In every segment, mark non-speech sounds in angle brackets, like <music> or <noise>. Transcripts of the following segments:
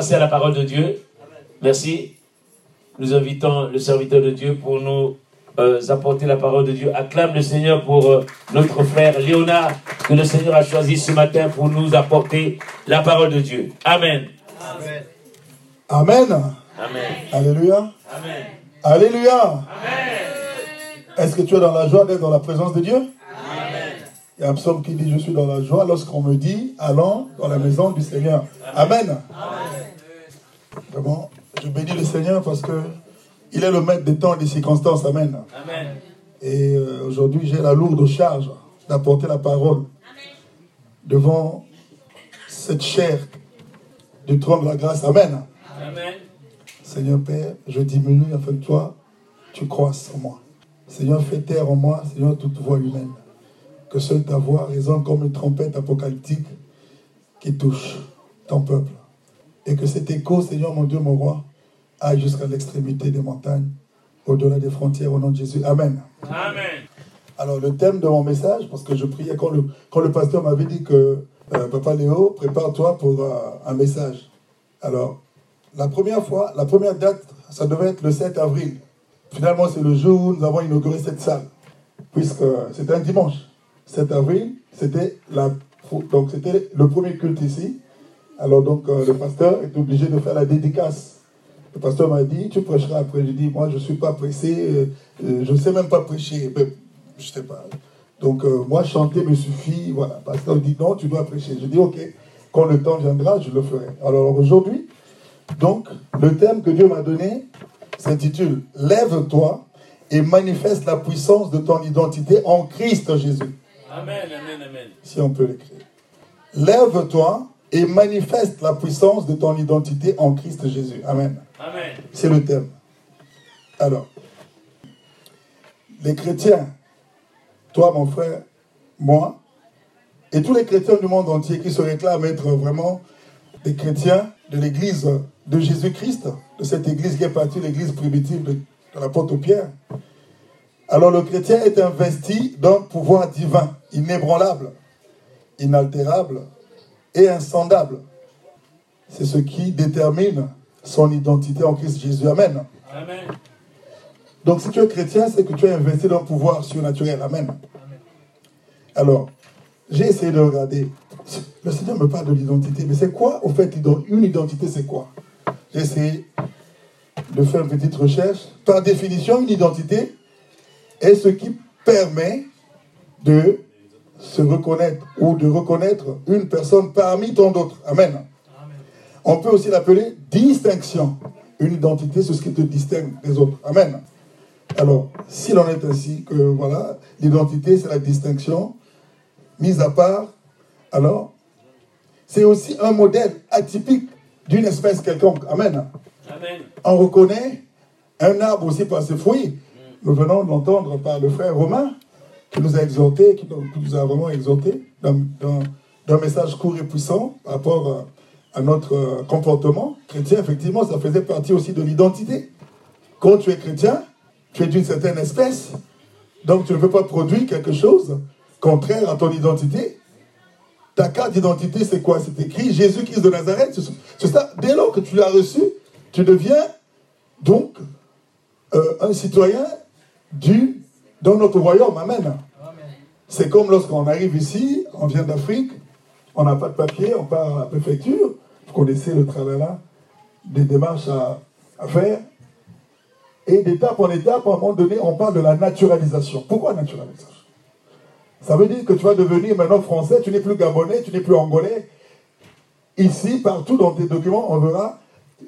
passer à la parole de Dieu. Merci. Nous invitons le serviteur de Dieu pour nous euh, apporter la parole de Dieu. Acclame le Seigneur pour euh, notre frère Léonard, que le Seigneur a choisi ce matin pour nous apporter la parole de Dieu. Amen. Amen. Amen. Amen. Alléluia. Amen. Alléluia. Amen. Est-ce que tu es dans la joie d'être dans la présence de Dieu? Amen. Il y a un psaume qui dit Je suis dans la joie lorsqu'on me dit Allons dans la maison du Seigneur. Amen. Amen. Vraiment, je bénis le Seigneur parce que il est le maître des temps et des circonstances. Amen. Amen. Et euh, aujourd'hui, j'ai la lourde charge d'apporter la parole devant cette chair du trône de la grâce. Amen. Amen. Seigneur Père, je diminue afin que toi, tu croisses en moi. Seigneur, fais taire en moi, Seigneur, toute voix humaine. Que seule ta voix résonne comme une trompette apocalyptique qui touche ton peuple. Et que cet écho, Seigneur, mon Dieu, mon roi, aille jusqu'à l'extrémité des montagnes, au-delà des frontières, au nom de Jésus. Amen. Amen. Alors, le thème de mon message, parce que je priais quand le, quand le pasteur m'avait dit que, euh, Papa Léo, prépare-toi pour euh, un message. Alors, la première fois, la première date, ça devait être le 7 avril. Finalement, c'est le jour où nous avons inauguré cette salle, puisque c'était un dimanche. 7 avril, c'était la, donc c'était le premier culte ici. Alors donc, euh, le pasteur est obligé de faire la dédicace le pasteur m'a dit, tu prêcheras après. J'ai dit, moi, je ne suis pas pressé, euh, euh, je ne sais même pas prêcher. Ben, je ne sais pas. Donc, euh, moi, chanter me suffit. Voilà. Le pasteur dit, non, tu dois prêcher. Je dis, ok, quand le temps viendra, je le ferai. Alors, aujourd'hui, donc, le thème que Dieu m'a donné s'intitule Lève-toi et manifeste la puissance de ton identité en Christ Jésus. Amen, amen, amen. Si on peut l'écrire. Lève-toi et manifeste la puissance de ton identité en Christ Jésus. Amen. Amen. C'est le thème. Alors, les chrétiens, toi mon frère, moi, et tous les chrétiens du monde entier qui se réclament être vraiment des chrétiens de l'église de Jésus-Christ, de cette église qui est partie, l'église primitive de, de l'apôtre Pierre. Alors le chrétien est investi d'un pouvoir divin, inébranlable, inaltérable et insondable. C'est ce qui détermine son identité en Christ Jésus. Amen. Amen. Donc si tu es chrétien, c'est que tu es investi dans un pouvoir surnaturel. Amen. Alors, j'ai essayé de regarder. Le Seigneur me parle de l'identité, mais c'est quoi, au fait, une identité, c'est quoi? J'ai essayé de faire une petite recherche. Par définition, une identité est ce qui permet de se reconnaître ou de reconnaître une personne parmi tant d'autres. Amen. On peut aussi l'appeler distinction. Une identité, c'est ce qui te distingue des autres. Amen. Alors, s'il en est ainsi, que voilà, l'identité, c'est la distinction, mise à part, alors, c'est aussi un modèle atypique d'une espèce quelconque. Amen. Amen. On reconnaît un arbre aussi par ses fruits. Nous venons d'entendre par le frère Romain, qui nous a exhortés, qui nous a vraiment exhortés d'un message court et puissant par rapport à, à notre comportement chrétien. Effectivement, ça faisait partie aussi de l'identité. Quand tu es chrétien, tu es d'une certaine espèce, donc tu ne peux pas produire quelque chose contraire à ton identité. Ta carte d'identité, c'est quoi? C'est écrit Jésus-Christ de Nazareth. C'est ça. Dès lors que tu l'as reçu, tu deviens donc euh, un citoyen du, dans notre royaume. Amen. C'est comme lorsqu'on arrive ici, on vient d'Afrique, on n'a pas de papier, on part à la préfecture. Vous connaissez le travail là, des démarches à, à faire. Et d'étape en étape, à un moment donné, on parle de la naturalisation. Pourquoi naturalisation? Ça veut dire que tu vas devenir maintenant français, tu n'es plus gabonais, tu n'es plus angolais. Ici, partout dans tes documents, on verra,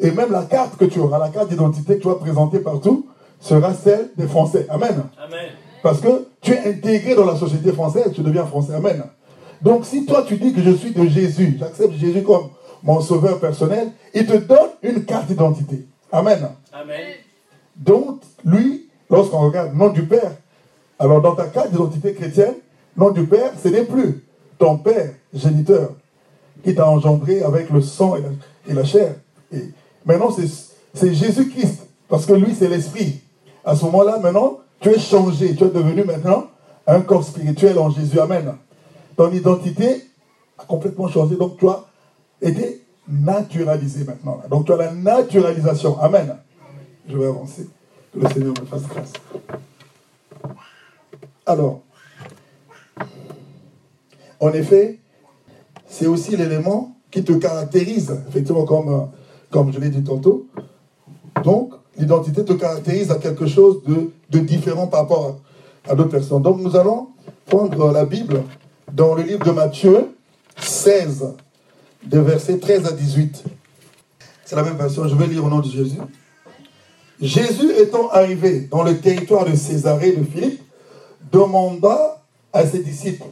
et même la carte que tu auras, la carte d'identité que tu vas présenter partout, sera celle des Français. Amen. Amen. Parce que tu es intégré dans la société française, tu deviens français. Amen. Donc si toi tu dis que je suis de Jésus, j'accepte Jésus comme mon sauveur personnel, il te donne une carte d'identité. Amen. Amen. Donc, lui, lorsqu'on regarde nom du Père, alors dans ta carte d'identité chrétienne, nom du Père, ce n'est plus ton Père géniteur qui t'a engendré avec le sang et la, et la chair. Et maintenant, c'est Jésus-Christ, parce que lui, c'est l'Esprit. À ce moment-là, maintenant, tu es changé, tu es devenu maintenant un corps spirituel en Jésus. Amen. ton identité a complètement changé. Donc tu as été naturalisé maintenant. Donc tu as la naturalisation. Amen. Je vais avancer. Que le Seigneur me fasse grâce. Alors, en effet, c'est aussi l'élément qui te caractérise, effectivement, comme, comme je l'ai dit tantôt. Donc, l'identité te caractérise à quelque chose de, différent par rapport à, d'autres personnes. Donc, nous allons prendre la Bible dans le livre de Matthieu 16, de versets 13 à 18. C'est la même version, je vais lire au nom de Jésus. Jésus étant arrivé dans le territoire de Césarée de Philippe, demanda à ses disciples,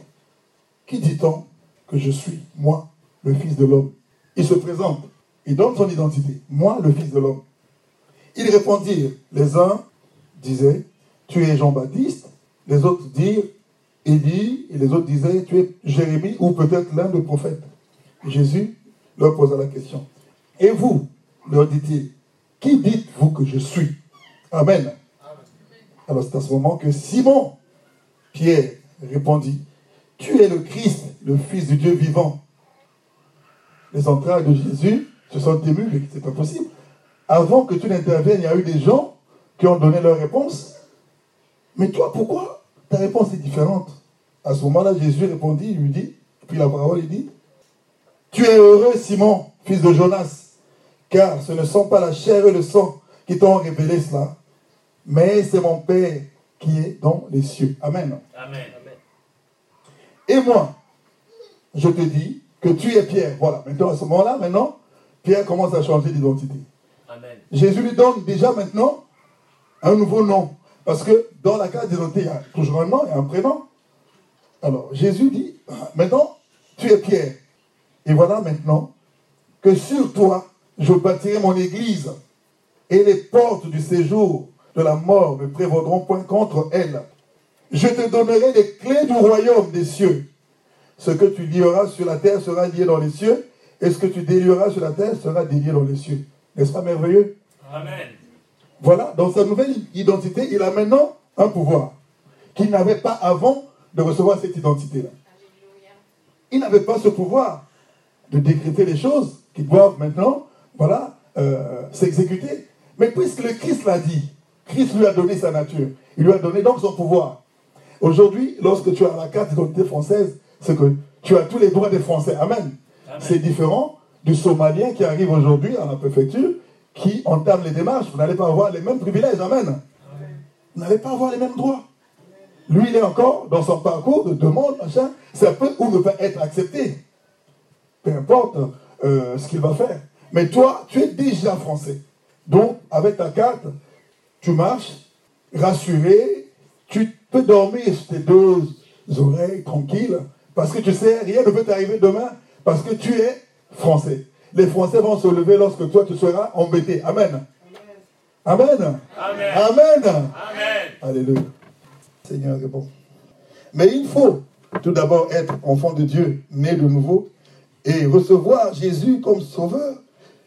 qui dit-on que je suis, moi, le Fils de l'homme? Il se présente, il donne son identité, moi, le Fils de l'homme. Ils répondirent, les uns disaient, tu es Jean-Baptiste, les autres dirent, Élie, et les autres disaient, tu es Jérémie ou peut-être l'un des prophètes. Jésus leur posa la question. Et vous, leur dit-il, qui dites-vous que je suis? Amen. Alors c'est à ce moment que Simon, Pierre, répondit, tu es le Christ, le Fils du Dieu vivant. Les entrailles de Jésus se sont émues, mais ce n'est pas possible. Avant que tu n'interviennes, il y a eu des gens qui ont donné leur réponse. Mais toi, pourquoi ta réponse est différente? À ce moment-là, Jésus répondit, il lui dit, puis la parole, il dit, tu es heureux, Simon, fils de Jonas, car ce ne sont pas la chair et le sang qui t'ont révélé cela, mais c'est mon Père qui est dans les cieux. Amen. Amen. Et moi, je te dis que tu es Pierre. Voilà. Maintenant, à ce moment-là, maintenant, Pierre commence à changer d'identité. Jésus lui donne déjà maintenant un nouveau nom. Parce que dans la carte d'identité, il y a toujours un nom et un prénom. Alors, Jésus dit, maintenant, tu es Pierre. Et voilà maintenant que sur toi, je bâtirai mon église et les portes du séjour de la mort ne prévaudront point contre elle. Je te donnerai les clés du royaume des cieux. Ce que tu lieras sur la terre sera lié dans les cieux, et ce que tu délieras sur la terre sera délié dans les cieux. N'est-ce pas merveilleux? Amen. Voilà, dans sa nouvelle identité, il a maintenant un pouvoir qu'il n'avait pas avant de recevoir cette identité-là. Il n'avait pas ce pouvoir de décréter les choses qui doivent maintenant, voilà, euh, s'exécuter. Mais puisque le Christ l'a dit, Christ lui a donné sa nature. Il lui a donné donc son pouvoir. Aujourd'hui, lorsque tu as la carte d'identité française, c'est que tu as tous les droits des Français. Amen. C'est différent du Somalien qui arrive aujourd'hui à la préfecture, qui entame les démarches. Vous n'allez pas avoir les mêmes privilèges. Amen. Vous n'allez pas avoir les mêmes droits. Lui, il est encore dans son parcours de demande, machin. Ça peut ou ne pas être accepté. Peu importe euh, ce qu'il va faire. Mais toi, tu es déjà français. Donc, avec ta carte, tu marches rassuré, tu peux dormir sur tes deux oreilles tranquilles, parce que tu sais, rien ne peut t'arriver demain, parce que tu es français. Les Français vont se lever lorsque toi tu seras embêté. Amen. Amen. Amen. Amen. Amen. Alléluia. Seigneur est bon. Mais il faut tout d'abord être enfant de Dieu, né de nouveau, et recevoir Jésus comme sauveur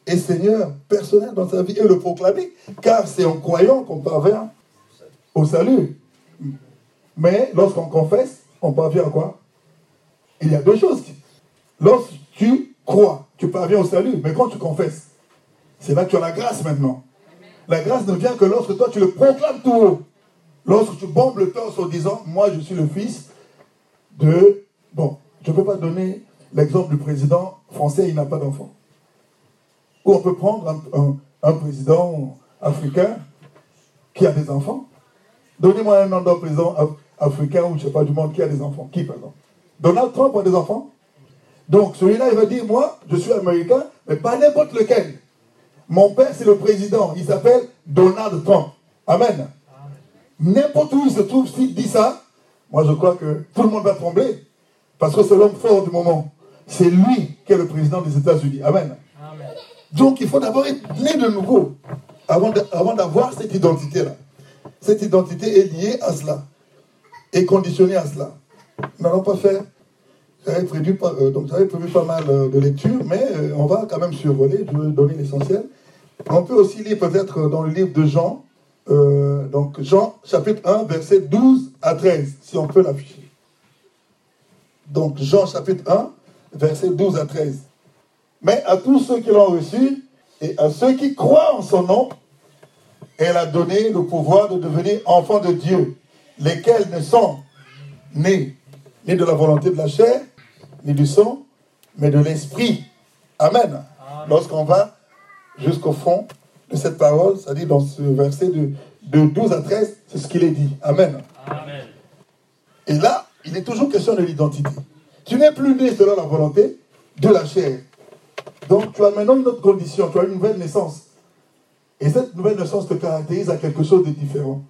et Seigneur personnel dans sa vie et le proclamer, car c'est en croyant qu'on parvient au salut. Mais lorsqu'on confesse, on parvient à quoi? Il y a deux choses. Lorsque tu crois, tu parviens au salut, mais quand tu confesses, c'est là que tu as la grâce maintenant. La grâce ne vient que lorsque toi tu le proclames tout haut. Lorsque tu bombes le torse en disant, moi je suis le fils de... Bon, je ne peux pas donner l'exemple du président français, il n'a pas d'enfant. Ou on peut prendre un, président africain qui a des enfants. Donnez-moi un nom d'un président africain ou je ne sais pas du monde qui a des enfants. Qui, par Donald Trump a des enfants? Donc celui-là, il va dire, moi, je suis américain, mais pas n'importe lequel. Mon père, c'est le président. Il s'appelle Donald Trump. Amen. N'importe où il se trouve, s'il dit ça, moi je crois que tout le monde va trembler. Parce que c'est l'homme fort du moment. C'est lui qui est le président des États-Unis. Amen. Donc il faut d'abord être né de nouveau avant d'avoir cette identité-là. Cette identité est liée à cela, est conditionnée à cela. Nous n'allons pas faire. J'avais prévu, euh, prévu pas mal euh, de lectures, mais euh, on va quand même survoler, je vais donner l'essentiel. On peut aussi lire peut-être dans le livre de Jean, donc Jean chapitre 1, verset 12 à 13, si on peut l'afficher. Donc Jean chapitre 1, versets 12 à 13. Mais à tous ceux qui l'ont reçu et à ceux qui croient en son nom, elle a donné le pouvoir de devenir enfants de Dieu, lesquels ne sont nés ni de la volonté de la chair, ni du sang, mais de l'esprit. Amen. Lorsqu'on va jusqu'au fond de cette parole, c'est-à-dire dans ce verset de, de 12 à 13, c'est ce qu'il est dit. Amen. Amen. Et là, il est toujours question de l'identité. Tu n'es plus né selon la volonté de la chair. Donc tu as maintenant une autre condition, tu as une nouvelle naissance. Et cette nouvelle naissance te caractérise à quelque chose de différent.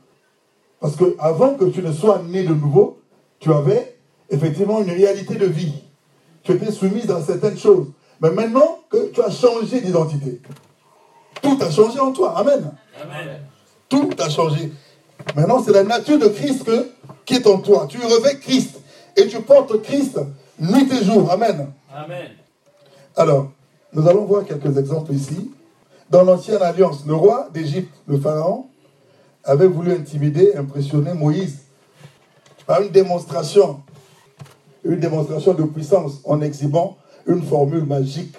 Parce que avant que tu ne sois né de nouveau, tu avais effectivement une réalité de vie. Tu étais soumise à certaines choses. Mais maintenant que tu as changé d'identité, tout a changé en toi. Amen. Amen. Tout a changé. Maintenant, c'est la nature de Christ qui est en toi. Tu revêts Christ et tu portes Christ nuit et jour. Amen. Amen. Alors, nous allons voir quelques exemples ici. Dans l'ancienne alliance, le roi d'Égypte, le pharaon, avait voulu intimider, impressionner Moïse par une démonstration, une démonstration de puissance en exhibant une formule magique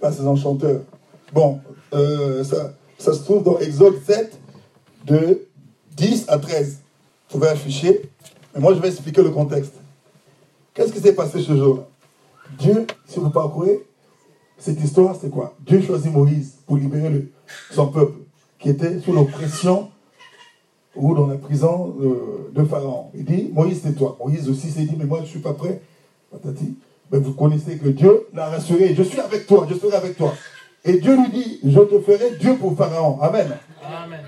par ses enchanteurs. Bon, euh, ça, ça se trouve dans Exode 7, de 10 à 13. Vous pouvez afficher. Mais moi, je vais expliquer le contexte. Qu'est-ce qui s'est passé ce jour-là? Dieu, si vous parcourez cette histoire, c'est quoi? Dieu choisit Moïse pour libérer son peuple qui était sous l'oppression ou dans la prison de, Pharaon. Il dit, Moïse, c'est toi. Moïse aussi s'est dit, mais moi, je ne suis pas prêt. Mais vous connaissez que Dieu l'a rassuré. Je suis avec toi, je serai avec toi. Et Dieu lui dit, je te ferai Dieu pour Pharaon. Amen. Amen.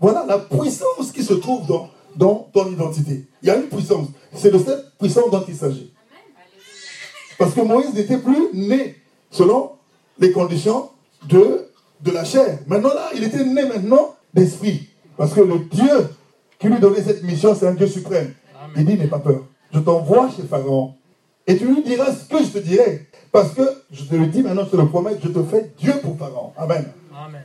Voilà la puissance qui se trouve dans, dans ton identité. Il y a une puissance. C'est de cette puissance dont il s'agit. Parce que Moïse n'était plus né selon les conditions de, de la chair. Maintenant là, il était né maintenant d'esprit. Parce que le Dieu qui lui donnait cette mission, c'est un Dieu suprême. Il dit, n'aie pas peur. Je t'envoie chez Pharaon. Et tu lui diras ce que je te dirai. Parce que, je te le dis maintenant, je te le promets, je te fais Dieu pour Pharaon. Amen. Amen.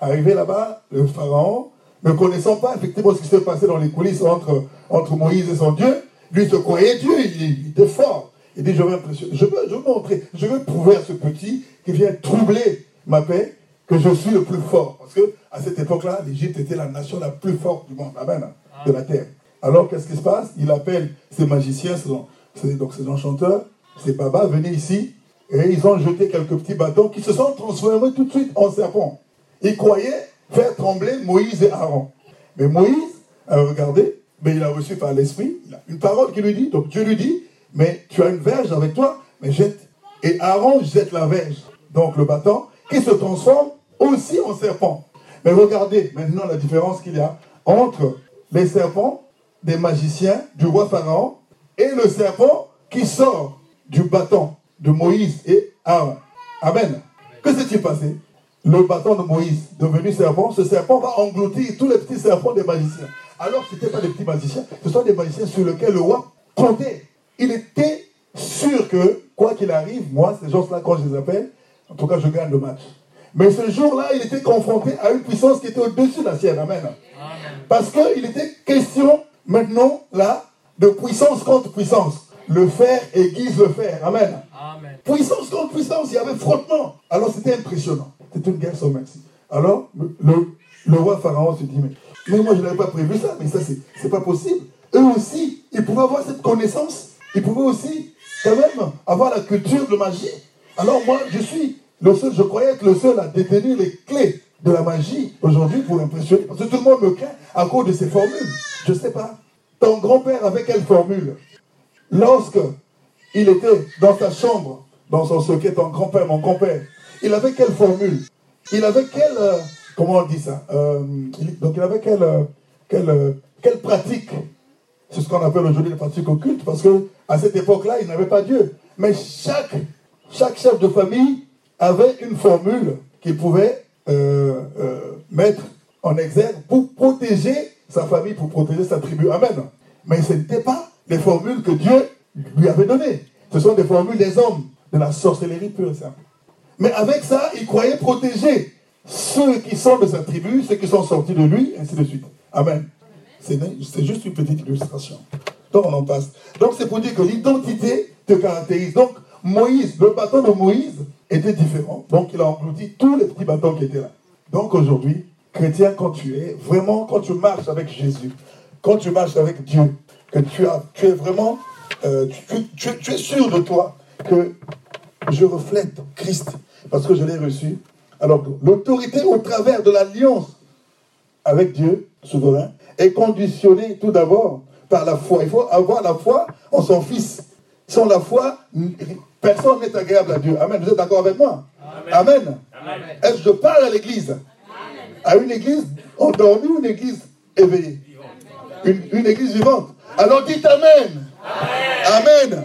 Arrivé là-bas, le Pharaon ne connaissant pas effectivement ce qui s'est passé dans les coulisses entre, entre Moïse et son Dieu, lui se croyait Dieu, il, était fort. Il dit, je impressionner, je veux, je veux montrer, je veux prouver à ce petit qui vient troubler ma paix que je suis le plus fort. Parce que à cette époque-là, l'Égypte était la nation la plus forte du monde, amen, de la terre. Alors qu'est-ce qui se passe? Il appelle ses magiciens, ses, donc enchanteurs, ses babas, venez ici, et ils ont jeté quelques petits bâtons qui se sont transformés tout de suite en serpents. Ils croyaient faire trembler Moïse et Aaron. Mais Moïse a regardé, mais il a reçu par l'Esprit une parole qui lui dit, donc Dieu lui dit, mais tu as une verge avec toi, mais jette. Et Aaron jette la verge, donc le bâton, qui se transforme aussi en serpent. Mais regardez maintenant la différence qu'il y a entre les serpents des magiciens du roi Pharaon et le serpent qui sort du bâton de Moïse et Aaron. Amen. Que s'est-il passé? Le bâton de Moïse, devenu serpent, ce serpent va engloutir tous les petits serpents des magiciens. Alors, ce n'étaient pas des petits magiciens, ce sont des magiciens sur lesquels le roi comptait. Il était sûr que, quoi qu'il arrive, moi, ces gens-là, quand je les appelle, en tout cas, je gagne le match. Mais ce jour-là, il était confronté à une puissance qui était au-dessus de la sienne. Amen. Parce qu'il était question, maintenant, là, de puissance contre puissance. Le fer aiguise le fer. Amen. Amen. Puissance contre puissance, il y avait frottement. Alors c'était impressionnant. C'est une guerre sans merci. Alors, le, roi Pharaon se dit, mais, mais moi je n'avais pas prévu ça, mais ça c'est pas possible. Eux aussi, ils pouvaient avoir cette connaissance, ils pouvaient aussi quand même avoir la culture de magie. Alors moi, je suis le seul, je croyais être le seul à détenir les clés de la magie aujourd'hui pour impressionner. Parce que tout le monde me craint à cause de ces formules. Je ne sais pas. Ton grand-père avait quelle formule? Lorsque il était dans sa chambre, dans son secret, ton grand-père, mon grand-père, il avait quelle formule? Il avait quelle. Euh, comment on dit ça? Euh, Donc il avait quelle, euh, quelle, quelle pratique? C'est ce qu'on appelle aujourd'hui les pratiques occultes, parce qu'à cette époque-là, il n'avait pas Dieu. Mais chaque, chaque chef de famille avait une formule qu'il pouvait mettre en exergue pour protéger sa famille, pour protéger sa tribu. Amen. Mais ce n'était pas les formules que Dieu lui avait données. Ce sont des formules des hommes, de la sorcellerie pure et simple. Mais avec ça, il croyait protéger ceux qui sont de sa tribu, ceux qui sont sortis de lui, ainsi de suite. Amen. C'est juste une petite illustration. Donc on en passe. Donc c'est pour dire que l'identité te caractérise. Donc Moïse, le bâton de Moïse était différent. Donc il a englouti tous les petits bâtons qui étaient là. Donc aujourd'hui, chrétien, quand tu es, vraiment, quand tu marches avec Jésus, quand tu marches avec Dieu, que tu, as, tu es vraiment, euh, tu, tu, es sûr de toi que je reflète Christ parce que je l'ai reçu. Alors l'autorité au travers de l'alliance avec Dieu souverain est conditionnée tout d'abord par la foi. Il faut avoir la foi en son Fils. Sans la foi, personne n'est agréable à Dieu. Amen. Vous êtes d'accord avec moi? Amen. Est-ce que je parle à l'église? À une église endormie ou une église éveillée? Une, église vivante. Alors dites Amen. Amen.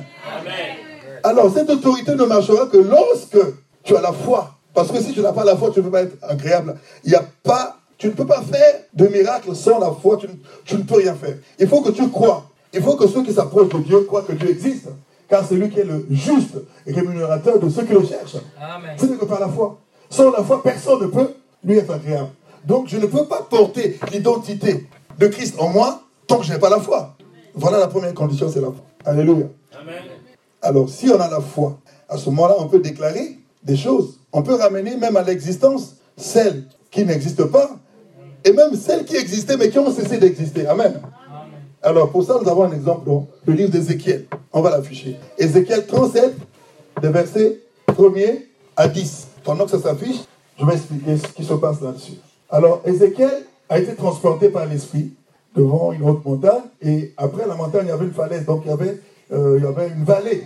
Alors cette autorité ne marchera que lorsque tu as la foi. Parce que si tu n'as pas la foi, tu ne peux pas être agréable. Il y a pas, tu ne peux pas faire de miracle sans la foi. Tu, tu ne peux rien faire. Il faut que tu crois. Il faut que ceux qui s'approchent de Dieu croient que Dieu existe car c'est lui qui est le juste rémunérateur de ceux qui le cherchent. Ce n'est que par la foi. Sans la foi, personne ne peut lui être agréable. Donc je ne peux pas porter l'identité de Christ en moi tant que je n'ai pas la foi. Voilà la première condition, c'est la foi. Alléluia. Alors si on a la foi, à ce moment-là, on peut déclarer des choses. On peut ramener même à l'existence celles qui n'existent pas et même celles qui existaient mais qui ont cessé d'exister. Amen. Alors, pour ça, nous avons un exemple dans le livre d'Ézéchiel. On va l'afficher. Ézéchiel 37, des versets 1er à 10. Pendant que ça s'affiche, je vais expliquer ce qui se passe là-dessus. Alors, Ézéchiel a été transporté par l'Esprit devant une haute montagne. Et après la montagne, il y avait une falaise. Donc, il y avait, euh, il y avait une vallée.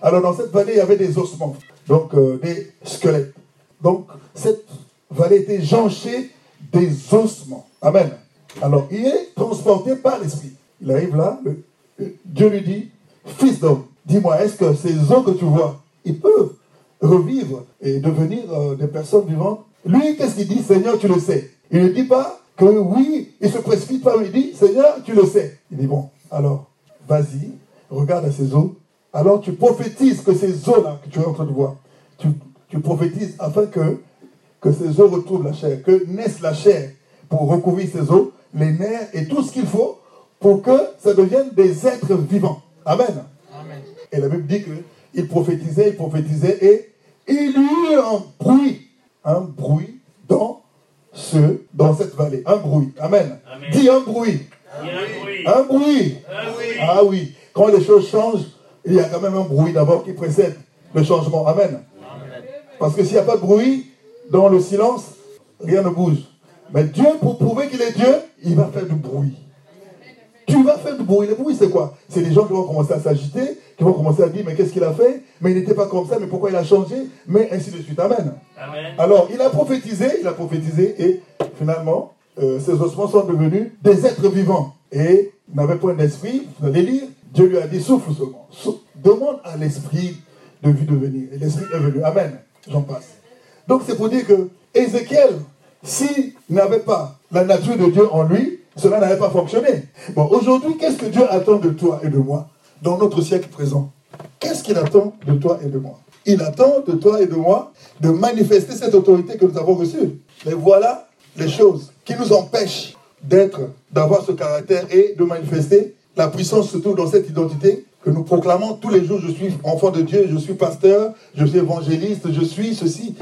Alors, dans cette vallée, il y avait des ossements. Donc, euh, des squelettes. Donc, cette vallée était jonchée des ossements. Amen. Alors, il est transporté par l'Esprit. Il arrive là, Dieu lui dit, fils d'homme, dis-moi, est-ce que ces os que tu vois, ils peuvent revivre et devenir euh, des personnes vivantes? Lui, qu'est-ce qu'il dit? Seigneur, tu le sais. Il ne dit pas que oui, il se précipite pas, il dit, Seigneur, tu le sais. Il dit, bon, alors, vas-y, regarde à ces os. Alors tu prophétises que ces os-là que tu es en train de voir, tu, prophétises afin que, que ces os retrouvent la chair, que naisse la chair pour recouvrir ces os, les nerfs et tout ce qu'il faut pour que ça devienne des êtres vivants. Amen. Et la Bible dit qu'il prophétisait, il prophétisait, et il y eut un bruit, un bruit dans, ce, dans cette vallée. Un bruit. Amen. Dis un bruit. Un bruit. Ah oui. Quand les choses changent, il y a quand même un bruit d'abord qui précède le changement. Amen. Parce que s'il n'y a pas de bruit, dans le silence, rien ne bouge. Mais Dieu, pour prouver qu'il est Dieu, il va faire du bruit. Tu vas faire du bruit. Le bruit, c'est quoi? C'est les gens qui vont commencer à s'agiter, qui vont commencer à dire, mais qu'est-ce qu'il a fait? Mais il n'était pas comme ça, mais pourquoi il a changé? Mais ainsi de suite. Amen. Alors, il a prophétisé, il a prophétisé, et finalement, euh, ces ossements sont devenus des êtres vivants. Et n'avait point d'esprit, vous allez lire, Dieu lui a dit, souffle seulement. demande à l'esprit de vie de venir. Et l'esprit est venu. Amen. J'en passe. Donc c'est pour dire que Ézéchiel, s'il n'avait pas la nature de Dieu en lui, cela n'avait pas fonctionné. Bon, aujourd'hui, qu'est-ce que Dieu attend de toi et de moi dans notre siècle présent? Qu'est-ce qu'il attend de toi et de moi? Il attend de toi et de moi de manifester cette autorité que nous avons reçue. Mais voilà les choses qui nous empêchent d'être, d'avoir ce caractère et de manifester la puissance, surtout dans cette identité que nous proclamons tous les jours. Je suis enfant de Dieu, je suis pasteur, je suis évangéliste, je suis ceci.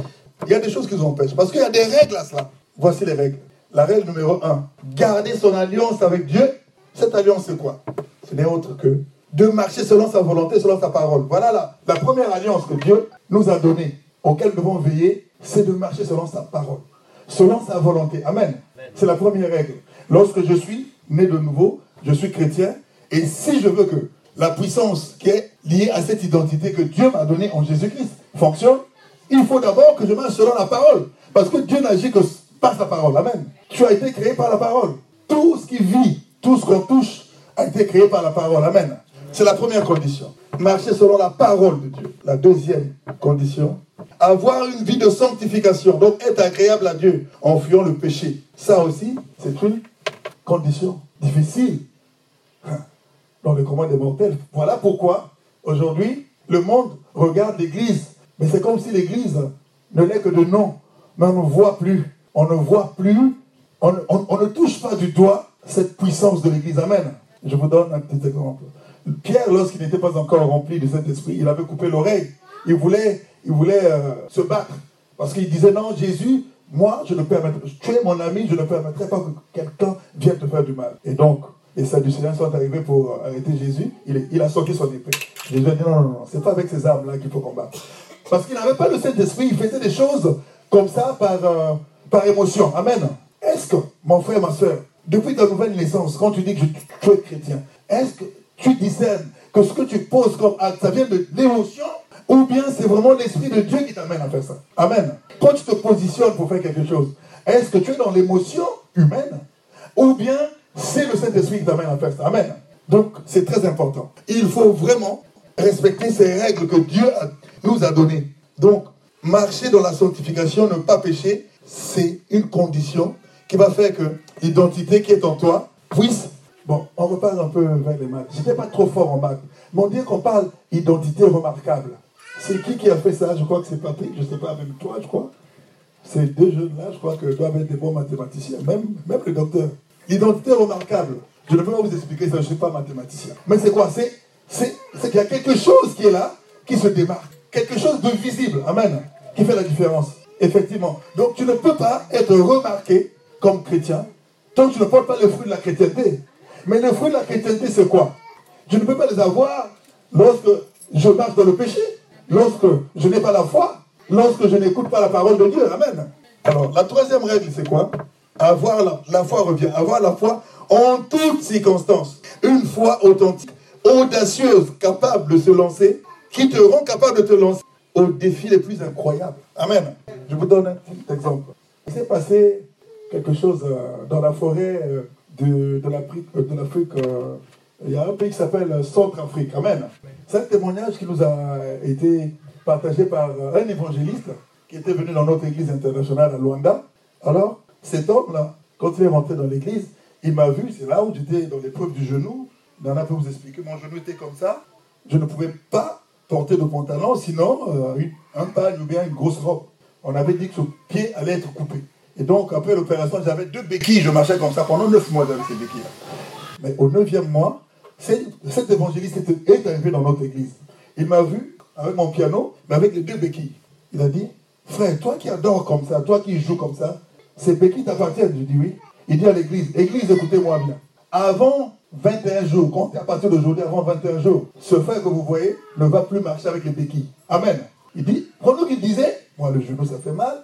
Il y a des choses qui nous empêchent. Parce qu'il y a des règles à cela. Voici les règles. La règle numéro un, garder son alliance avec Dieu. Cette alliance, c'est quoi? Ce n'est autre que de marcher selon sa volonté, selon sa parole. Voilà la, la première alliance que Dieu nous a donnée, auquel nous devons veiller, c'est de marcher selon sa parole, selon sa volonté. Amen. C'est la première règle. Lorsque je suis né de nouveau, je suis chrétien, et si je veux que la puissance qui est liée à cette identité que Dieu m'a donnée en Jésus-Christ fonctionne, il faut d'abord que je marche selon la parole. Parce que Dieu n'agit que par sa parole. Amen. Tu as été créé par la parole. Tout ce qui vit, tout ce qu'on touche, a été créé par la parole. Amen. C'est la première condition. Marcher selon la parole de Dieu. La deuxième condition, avoir une vie de sanctification. Donc être agréable à Dieu en fuyant le péché. Ça aussi, c'est une condition difficile <laughs> dans le commun des mortels. Voilà pourquoi aujourd'hui, le monde regarde l'Église. Mais c'est comme si l'Église ne n'est que de nom, mais on ne voit plus on ne voit plus, on, ne touche pas du doigt cette puissance de l'Église. Amen. Je vous donne un petit exemple. Pierre, lorsqu'il n'était pas encore rempli de cet esprit, il avait coupé l'oreille. Il voulait, il voulait euh, se battre. Parce qu'il disait, non, Jésus, moi, je ne permettrai, tu es mon ami, je ne permettrai pas que quelqu'un vienne te faire du mal. Et donc, les Sadducéens sont arrivés pour arrêter Jésus. Il, a sorti son épée. Jésus a dit, non, non, non, c'est pas avec ces armes-là qu'il faut combattre. Parce qu'il n'avait pas le Saint-Esprit, il faisait des choses comme ça par, euh, par émotion. Amen. Est-ce que, mon frère, ma soeur, depuis ta nouvelle naissance, quand tu dis que tu es chrétien, est-ce que tu discernes que ce que tu poses comme acte, ça vient de l'émotion ou bien c'est vraiment l'Esprit de Dieu qui t'amène à faire ça? Amen. Quand tu te positionnes pour faire quelque chose, est-ce que tu es dans l'émotion humaine ou bien c'est le Saint-Esprit qui t'amène à faire ça? Amen. Donc c'est très important. Il faut vraiment respecter ces règles que Dieu nous a données. Donc marcher dans la sanctification, ne pas pécher, c'est une condition qui va faire que l'identité qui est en toi puisse Bon, on repart un peu vers les maths. Je n'étais pas trop fort en maths. Mais on dit qu'on parle identité remarquable. C'est qui qui a fait ça? Je crois que c'est Patrick, je ne sais pas, même toi, je crois. Ces deux jeunes-là, je crois que doivent être des bons mathématiciens, même, même le docteur. L'identité remarquable. Je ne peux pas vous expliquer ça, je ne suis pas mathématicien. Mais c'est quoi? C'est qu'il y a quelque chose qui est là, qui se démarque. Quelque chose de visible, amen, qui fait la différence. Effectivement. Donc tu ne peux pas être remarqué comme chrétien tant que tu ne portes pas le fruit de la chrétienté. Mais le fruit de la chrétienté, c'est quoi? Je ne peux pas les avoir lorsque je marche dans le péché, lorsque je n'ai pas la foi, lorsque je n'écoute pas la parole de Dieu. Amen. Alors, la troisième règle, c'est quoi? Avoir la, la foi revient. Avoir la foi en toutes circonstances. Une foi authentique, audacieuse, capable de se lancer, qui te rend capable de te lancer aux défis les plus incroyables. Amen. Je vous donne un petit exemple. Il s'est passé quelque chose euh, dans la forêt euh, de, de l'Afrique. Euh, il y a un pays qui s'appelle Centrafrique. Amen. C'est un témoignage qui nous a été partagé par un évangéliste qui était venu dans notre église internationale à Luanda. Alors, cet homme-là, quand il est rentré dans l'église, il m'a vu, c'est là où j'étais dans l'épreuve du genou. Il en a pu vous expliquer. Mon genou était comme ça. Je ne pouvais pas porter de pantalon, sinon euh, un pagne ou bien une grosse robe. On avait dit que ce pied allait être coupé. Et donc, après l'opération, j'avais deux béquilles, je marchais comme ça pendant neuf mois avec ces béquilles Mais au neuvième mois, cet évangéliste est arrivé dans notre église. Il m'a vu avec mon piano, mais avec les deux béquilles. Il a dit, frère, toi qui adores comme ça, toi qui joues comme ça, ces béquilles t'appartiennent. Je dis oui. Il dit à l'église, église, écoutez-moi bien. Avant 21 jours, comptez à partir d'aujourd'hui, avant 21 jours, ce frère que vous voyez ne va plus marcher avec les béquilles. Amen. Il dit, pendant qu'il disait, moi le genou ça fait mal,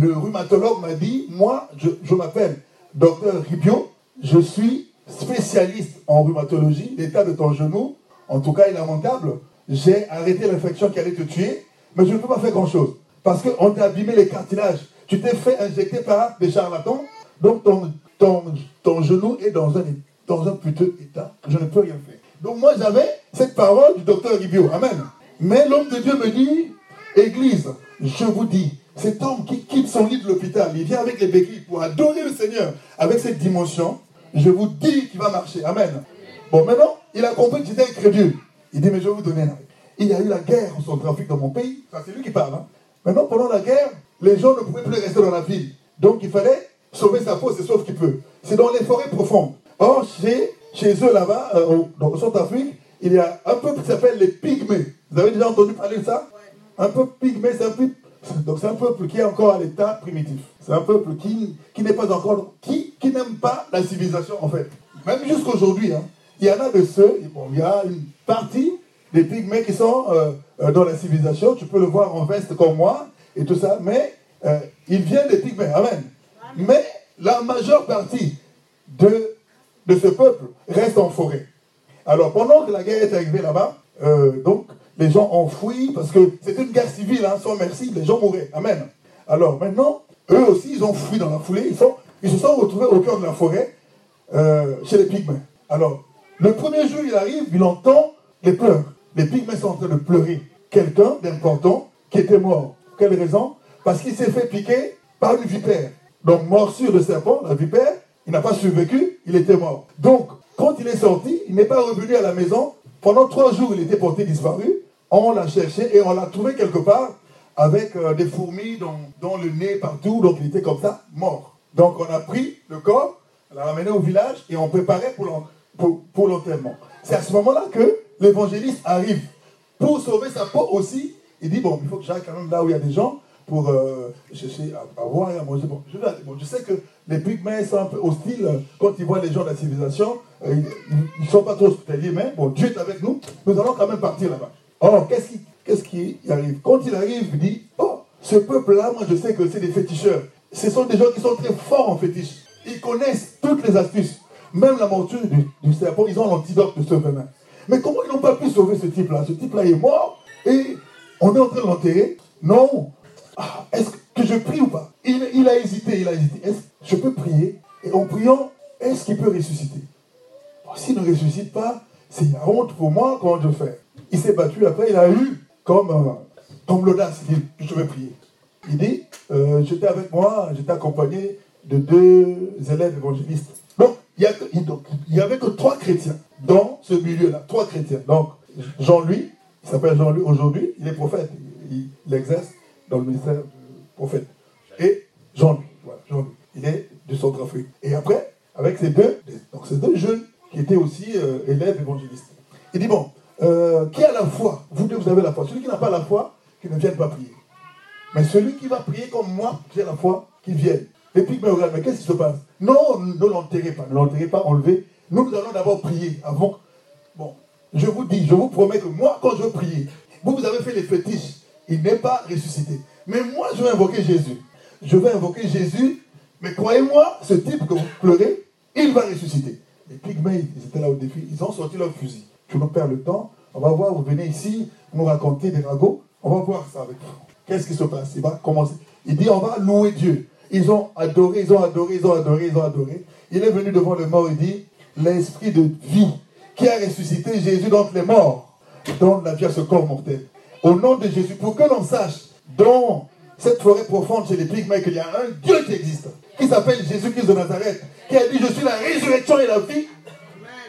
le rhumatologue m'a dit, moi, je, m'appelle docteur Ribio, je suis spécialiste en rhumatologie, l'état de ton genou, en tout cas, est lamentable. J'ai arrêté l'infection qui allait te tuer, mais je ne peux pas faire grand-chose. Parce qu'on t'a abîmé les cartilages. Tu t'es fait injecter par des charlatans, donc ton, ton, ton genou est dans un, dans un puteux état. Je ne peux rien faire. Donc moi, j'avais cette parole du docteur Ribio. Amen. Mais l'homme de Dieu me dit, Église, je vous dis, cet homme qui quitte son lit de l'hôpital, il vient avec les béquilles pour adorer le Seigneur avec cette dimension, je vous dis qu'il va marcher. Amen. Bon, maintenant, il a compris que j'étais incrédule. Il dit, mais je vais vous donner un Il y a eu la guerre au trafic dans mon pays. c'est lui qui parle. Hein. Maintenant, pendant la guerre, les gens ne pouvaient plus rester dans la ville. Donc, il fallait sauver sa peau, c'est sauf qu'il peut. C'est dans les forêts profondes. Or, chez, chez eux là-bas, euh, le Centrafrique, il y a un peuple qui s'appelle les Pygmées. Vous avez déjà entendu parler de ça? Un peuple pygmée, c'est un peuple donc c'est un peuple qui est encore à l'état primitif. C'est un peuple qui, qui n'est pas encore, qui, qui n'aime pas la civilisation en fait. Même jusqu'aujourd'hui, hein, il y en a de ceux, bon, il y a une partie des pygmées qui sont euh, euh, dans la civilisation. Tu peux le voir en veste comme moi et tout ça, mais euh, ils viennent des pygmées. Amen. Mais la majeure partie de, de ce peuple reste en forêt. Alors pendant que la guerre est arrivée là-bas, donc les gens ont fui parce que c'était une guerre civile, hein, sans merci, les gens mouraient. Amen. Alors maintenant, eux aussi, ils ont fui dans la foulée, ils se sont retrouvés au cœur de la forêt, euh, chez les pygmées. Alors, le premier jour, il arrive, il entend les pleurs. Les pygmées sont en train de pleurer. Quelqu'un d'important qui était mort. Quelle raison? Parce qu'il s'est fait piquer par une vipère. Donc, morsure de serpent, la vipère, il n'a pas survécu, il était mort. Donc, quand il est sorti, il n'est pas revenu à la maison. Pendant trois jours, il était porté disparu on l'a cherché et on l'a trouvé quelque part avec euh, des fourmis dans, le nez partout, donc il était comme ça, mort. Donc on a pris le corps, on l'a ramené au village et on préparait pour l'enterrement. C'est à ce moment-là que l'évangéliste arrive. Pour sauver sa peau aussi, il dit, bon, il faut que j'aille quand même là où il y a des gens pour euh, chercher à, et à manger. Bon je, sais que les pygmées sont un peu hostiles euh, quand ils voient les gens de la civilisation. Euh, ils ne sont pas trop hospitaliers, mais bon, Dieu est avec nous. Nous allons quand même partir là-bas. Or, qu'est-ce qui, qu'est-ce qui arrive? Quand il arrive, il dit, oh, ce peuple-là, moi je sais que c'est des féticheurs. Ce sont des gens qui sont très forts en fétiche. Ils connaissent toutes les astuces. Même la monture du, du serpent, ils ont l'antidote de ce venin. Mais comment ils n'ont pas pu sauver ce type-là? Ce type-là est mort et on est en train de l'enterrer. Non, ah, est-ce que je prie ou pas? Il, a hésité, il a hésité. Est-ce que je peux prier? Et en priant, est-ce qu'il peut ressusciter? S'il ne ressuscite pas, c'est une honte pour moi, comment je fais? Il s'est battu, après il a eu comme, euh, l'audace, il dit, je vais prier. Il dit, euh, j'étais avec moi, j'étais accompagné de deux élèves évangélistes. Donc, il n'y avait que trois chrétiens dans ce milieu-là, trois chrétiens. Donc, Jean-Louis, il s'appelle Jean-Louis aujourd'hui, il est prophète, il exerce dans le ministère du prophète. Et Jean-Louis, voilà, Jean il est du Centrafrique. Et après, avec ces deux, donc ces deux jeunes qui étaient aussi euh, élèves évangélistes. Il dit, bon, euh, qui a la foi? Vous deux, vous avez la foi. Celui qui n'a pas la foi, qui ne vienne pas prier. Mais celui qui va prier comme moi, a la foi, qu'il vienne. Et puis, me regarde, mais qu'est-ce qui se passe? Non, ne l'enterrez pas, ne l'enterrez pas, enlevez. Nous, nous allons d'abord prier avant. Bon, je vous dis, je vous promets que moi, quand je prie, vous, vous avez fait les fétiches il n'est pas ressuscité. Mais moi, je vais invoquer Jésus. Je vais invoquer Jésus, mais croyez-moi, ce type que vous pleurez, il va ressusciter. Les pygmées, ils étaient là au défi, ils ont sorti leur fusil. Tu nous perds le temps, on va voir, vous venez ici, nous raconter des ragots, on va voir ça avec vous. Qu'est-ce qui se passe? Il va commencer. Il dit, on va louer Dieu. Ils ont adoré, ils ont adoré, ils ont adoré, ils ont adoré. Il est venu devant le mort, il dit, l'esprit de vie qui a ressuscité Jésus d'entre les morts donne la vie à ce corps mortel au nom de Jésus, pour que l'on sache dans cette forêt profonde chez les Pygmées qu'il y a un Dieu qui existe, qui s'appelle Jésus-Christ de Nazareth, qui a dit Je suis la résurrection et la vie.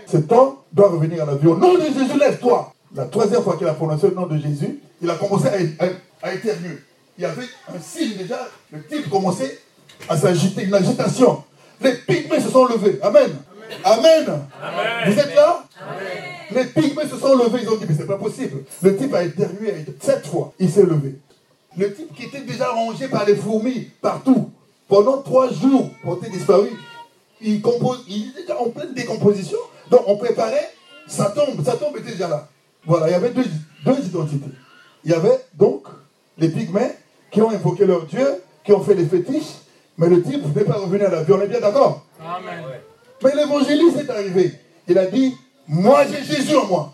Cet homme doit revenir à la vie. Au nom de Jésus, lève-toi. La troisième fois qu'il a prononcé le nom de Jésus, il a commencé à, éternuer. Il y avait un signe déjà, le type commençait à s'agiter, une agitation. Les pygmées se sont levés. Amen. Amen. Vous êtes là? Les pygmées se sont levés, ils ont dit, mais c'est pas possible. Le type a éternué sept fois, il s'est levé. Le type qui était déjà rongé par les fourmis partout, pendant trois jours, porté disparu, il, compose, il était déjà en pleine décomposition. Donc on préparait sa tombe, sa tombe était déjà là. Voilà, il y avait deux, deux identités. Il y avait donc les pygmées qui ont invoqué leur Dieu, qui ont fait les fétiches, mais le type n'est pas revenu à la vie. On est bien d'accord? Amen. Mais l'évangéliste est arrivé. Il a dit, moi j'ai Jésus en moi.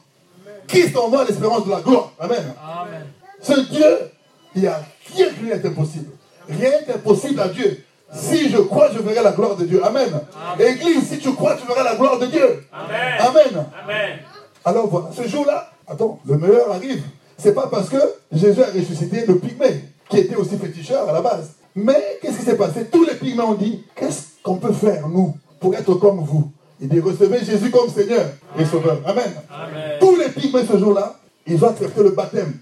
Christ en moi, l'espérance de la gloire. Amen. Ce Dieu, il n'y a rien qui est impossible. Rien n'est impossible à Dieu. Si je crois, je verrai la gloire de Dieu. Amen. Église, si tu crois, tu verras la gloire de Dieu. Amen. Amen. Alors voilà, ce jour-là, attends, le meilleur arrive. C'est pas parce que Jésus a ressuscité le pygmée, qui était aussi féticheur à la base. Mais qu'est-ce qui s'est passé? Tous les pygmées ont dit, qu'est-ce qu'on peut faire, nous, pour être comme vous? Il dit, recevez Jésus comme Seigneur et Sauveur. Amen. Tous les pygmées ce jour-là, ils ont accepté le baptême.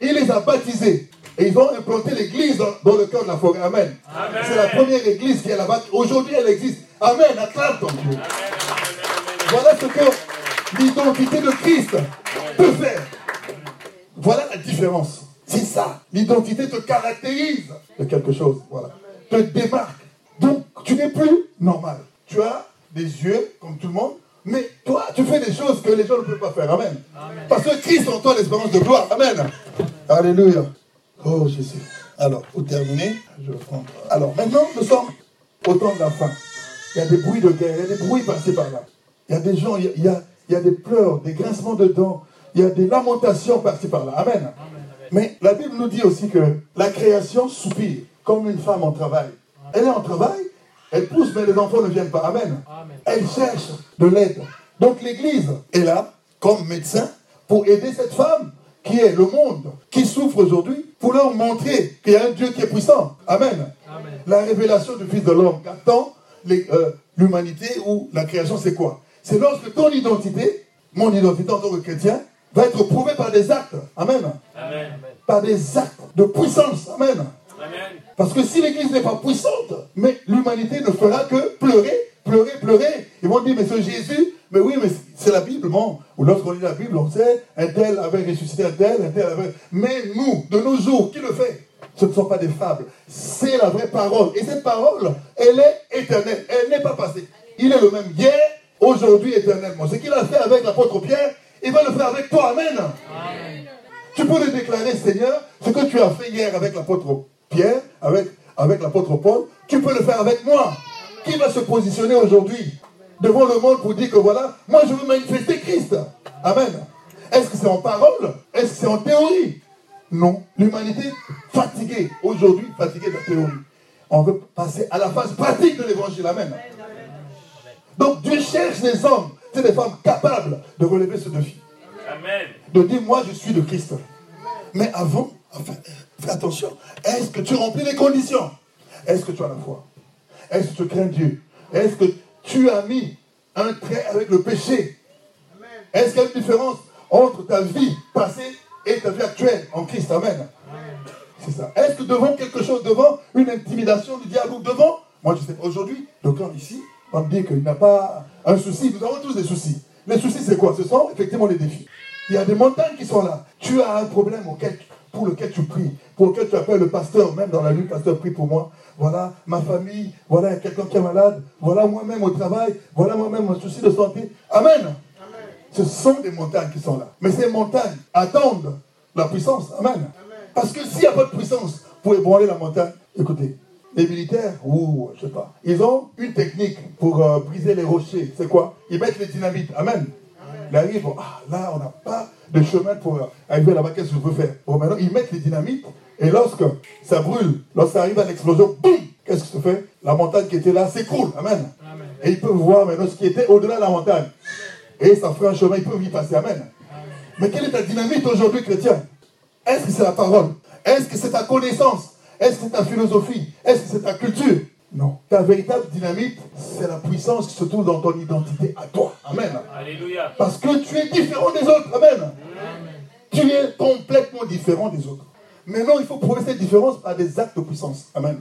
Il les a baptisés. Et ils ont implanté l'église dans, le cœur de la forêt. Amen. C'est la première église qui est là-bas. Aujourd'hui, elle existe. Amen. Dieu. Voilà ce que l'identité de Christ peut faire. Voilà la différence. C'est ça. L'identité te caractérise de quelque chose. Voilà. Te démarque. Donc, tu n'es plus normal tu as des yeux, ne peuvent pas faire. Amen. Parce que Christ en toi l'espérance de gloire. Amen. Alléluia. Oh Jésus. Alors, pour terminer, je prends. Alors, maintenant, nous sommes au temps de la fin. Il y a des bruits de guerre, il y a des bruits passés par là. Il y a des gens, il y a, il y a des pleurs, des grincements de dents, il y a des lamentations passées par là. Amen. Mais la Bible nous dit aussi que la création soupire comme une femme en travail. Elle est en travail, elle pousse, mais les enfants ne viennent pas. Amen. Elle cherche de l'aide. Donc l'Église est là comme médecin pour aider cette femme qui est le monde, qui souffre aujourd'hui, pour leur montrer qu'il y a un Dieu qui est puissant. Amen. La révélation du Fils de l'homme. Qu'attend euh, l'humanité ou la création, c'est quoi? C'est lorsque ton identité, mon identité en tant que chrétien, va être prouvée par des actes. Amen. Amen. Par des actes de puissance. Amen. Parce que si l'Église n'est pas puissante, mais l'humanité ne fera que pleurer, pleurer, pleurer. Ils vont dire, mais ce Jésus Mais oui, mais c'est la Bible, bon. Ou lorsqu'on lit la Bible, on sait, un tel avait ressuscité un tel, un tel avait. Mais nous, de nos jours, qui le fait? Ce ne sont pas des fables. C'est la vraie parole. Et cette parole, elle est éternelle. Elle n'est pas passée. Il est le même hier, aujourd'hui, éternellement. Ce qu'il a fait avec l'apôtre Pierre, il va le faire avec toi. Amen. Tu peux le déclarer, Seigneur, ce que tu as fait hier avec l'apôtre Pierre, avec, avec l'apôtre Paul, tu peux le faire avec moi. Qui va se positionner aujourd'hui devant le monde pour dire que voilà, moi je veux manifester Christ. Amen. Est-ce que c'est en parole? Est-ce que c'est en théorie? Non. L'humanité fatiguée, aujourd'hui fatiguée de la théorie. On veut passer à la phase pratique de l'évangile. Amen. Donc Dieu cherche des hommes, c'est des femmes capables de relever ce défi. Amen. De dire, moi je suis de Christ. Mais avant, fais attention, est-ce que tu remplis les conditions? Est-ce que tu as la foi? Est-ce que tu crains Dieu? Est-ce que tu as mis un trait avec le péché? Est-ce qu'il y a une différence entre ta vie passée et ta vie actuelle en Christ? Amen. C'est ça. Est-ce que devant quelque chose, devant une intimidation du diable ou devant, moi je sais, aujourd'hui, le clan ici, on me dit qu'il n'a pas un souci. Nous avons tous des soucis. Les soucis, c'est quoi? Ce sont effectivement les défis. Il y a des montagnes qui sont là. Tu as un problème auquel, pour lequel tu pries, pour lequel tu appelles le pasteur, même dans la nuit, pasteur, prie pour moi voilà ma famille, voilà quelqu'un qui est malade, voilà moi-même au travail, voilà moi-même un souci de santé. Amen. Ce sont des montagnes qui sont là. Mais ces montagnes attendent la puissance. Amen. Parce que s'il n'y a pas de puissance pour ébranler la montagne, écoutez, les militaires, ou je sais pas, ils ont une technique pour euh, briser les rochers. C'est quoi? Ils mettent les dynamites. Amen. Ils arrivent, ah là, on n'a pas de chemin pour arriver là-bas, qu'est-ce que je peux faire? Bon, maintenant, ils mettent les dynamites et lorsque ça brûle, lorsque ça arrive à l'explosion, boum Qu'est-ce que ça fait? La montagne qui était là s'écroule. Amen. Et ils peuvent voir maintenant ce qui était au-delà de la montagne. Et ça ferait un chemin, ils peuvent y passer. Amen. Mais quelle est ta dynamite aujourd'hui, chrétien? Est-ce que c'est la parole? Est-ce que c'est ta connaissance? Est-ce que c'est ta philosophie? Est-ce que c'est ta culture? Non. Ta véritable dynamite, c'est la puissance qui se trouve dans ton identité à toi. Amen. Alléluia. Parce que tu es différent des autres. Amen. Tu es complètement différent des autres. Maintenant, il faut prouver cette différence par des actes de puissance. Amen.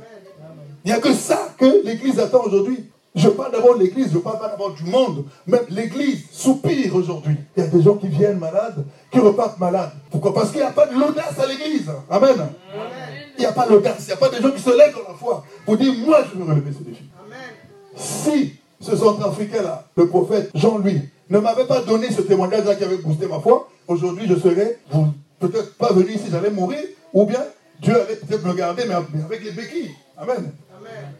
Il n'y a que ça que l'Église attend aujourd'hui. Je parle d'abord de l'Église, je parle pas d'abord du monde. Même l'Église soupire aujourd'hui. Il y a des gens qui viennent malades, qui repartent malades. Pourquoi? Parce qu'il n'y a pas de l'audace à l'Église. Amen. N'y a pas l'audace. Il n'y a pas des gens qui se lèvent dans la foi pour dire Moi, je veux relever ce défi. Si ce centrafricain-là, le prophète Jean-Louis, ne m'avait pas donné ce témoignage-là qui avait boosté ma foi, aujourd'hui, je serais peut-être pas venu ici, j'allais mourir, ou bien Dieu allait peut-être me garder, mais avec les béquilles. Amen.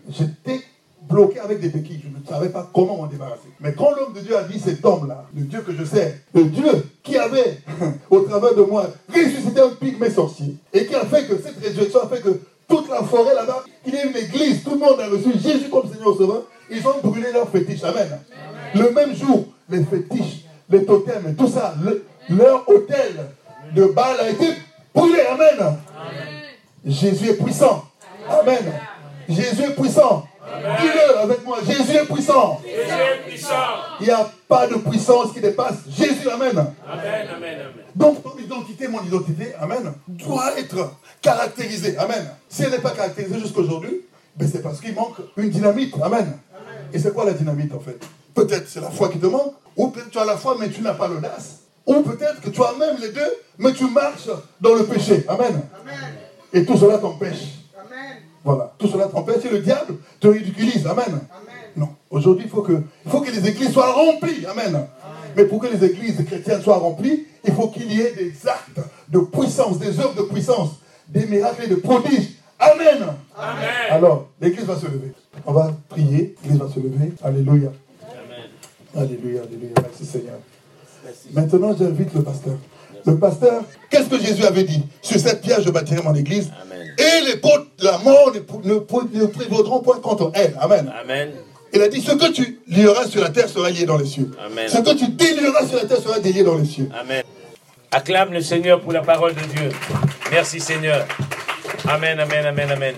J'étais bloqué avec des béquilles. Je ne savais pas comment m'en débarrasser. Mais quand l'homme de Dieu a dit cet homme-là, le Dieu que je sais, le Dieu qui avait, au travers de moi, ressuscité un pygmée sorcier, et qui a fait que cette résurrection a fait que toute la forêt là-bas, qu'il y ait une église, tout le monde a reçu Jésus comme Seigneur Sauveur, ils ont brûlé leurs fétiches. Amen. Le même jour, les fétiches, les totems, tout ça, leur hôtel de Baal a été brûlé. Amen. Jésus est puissant. Amen. Jésus est puissant. Dis-le avec moi. Jésus est puissant. Jésus est puissant. Il n'y a pas de puissance qui dépasse Jésus. Amen. Amen, amen, Donc ton identité, mon identité, Amen, doit être caractérisée. Amen. Si elle n'est pas caractérisée jusqu'aujourd'hui, ben c'est parce qu'il manque une dynamite. Amen. Et c'est quoi la dynamite en fait? Peut-être c'est la foi qui te manque, ou peut-être tu as la foi mais tu n'as pas l'audace, ou peut-être que tu as même les deux, mais tu marches dans le péché. Amen. Amen. Et tout cela t'empêche voilà. Tout cela t'empêche et le diable te ridiculise. Amen. Non. Aujourd'hui, il faut que, il faut que les églises soient remplies. Amen. Mais pour que les églises chrétiennes soient remplies, il faut qu'il y ait des actes de puissance, des œuvres de puissance, des miracles et des prodiges. Amen. Amen. Alors, l'église va se lever. On va prier. L'église va se lever. Alléluia. Amen. Alléluia, alléluia. Merci Seigneur. Maintenant, j'invite le pasteur. Le pasteur, qu'est-ce que Jésus avait dit? Sur cette pierre, je bâtirai mon église. Et les portes de la mort ne, ne, prévaudront point contre elle. Amen. Amen. Il a dit, ce que tu lieras sur la terre sera lié dans les cieux. Amen. Ce que tu délieras sur la terre sera délié dans les cieux. Amen. Acclame le Seigneur pour la parole de Dieu. Merci Seigneur. Amen, amen, amen, amen.